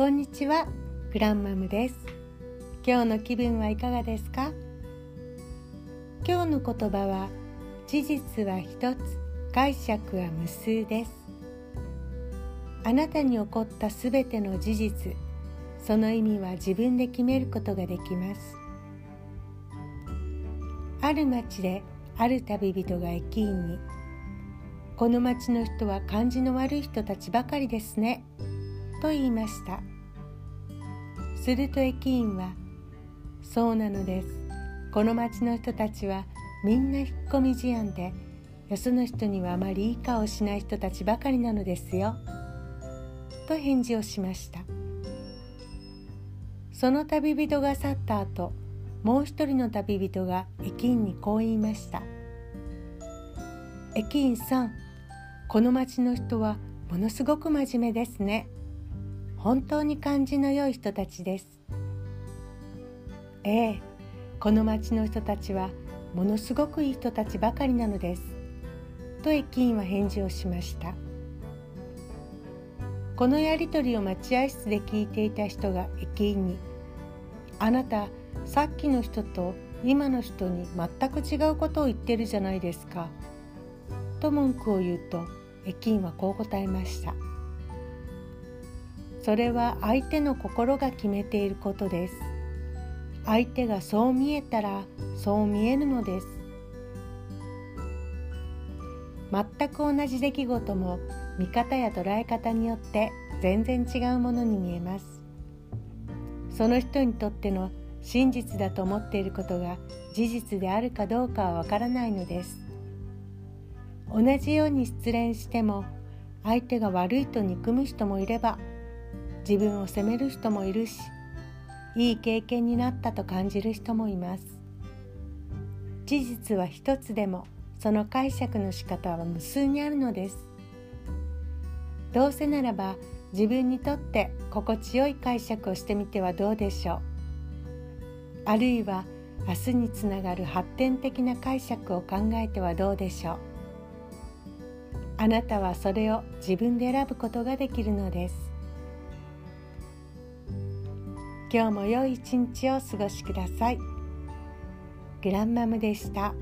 こんにちはグランマムです。今日の気分はいかがですか？今日の言葉は事実は一つ解釈は無数です。あなたに起こったすべての事実その意味は自分で決めることができます。ある町である旅人が駅員に「この町の人は感じの悪い人たちばかりですね」と言いました。すると駅員は「そうなのです。この町の人たちはみんな引っ込み思案でよその人にはあまりいい顔しない人たちばかりなのですよ」と返事をしました。その旅人が去った後もう一人の旅人が駅員にこう言いました「駅員さんこの町の人はものすごく真面目ですね」本当に感じの良い人たちです。ええこの町の人たちはものすごくいい人たちばかりなのです。と駅員は返事をしました。このやり取りを待合室で聞いていた人が駅員に「あなたさっきの人と今の人に全く違うことを言ってるじゃないですか」と文句を言うと駅員はこう答えました「それは相手の心が決めていることです。相手がそう見えたらそう見えるのです。全く同じ出来事も見方や捉え方によって全然違うものに見えます。その人にとっての真実だと思っていることが事実であるかどうかはわからないのです。同じように失恋しても相手が悪いと憎む人もいれば自分を責める人もいるしいい経験になったと感じる人もいます。事実は一つでもその解釈の仕方は無数にあるのです。どうせならば自分にとって心地よい解釈をしてみてはどうでしょう。あるいは明日につながる発展的な解釈を考えてはどうでしょう。あなたはそれを自分で選ぶことができるのです。今日も良い一日をお過ごしください。グランマムでした。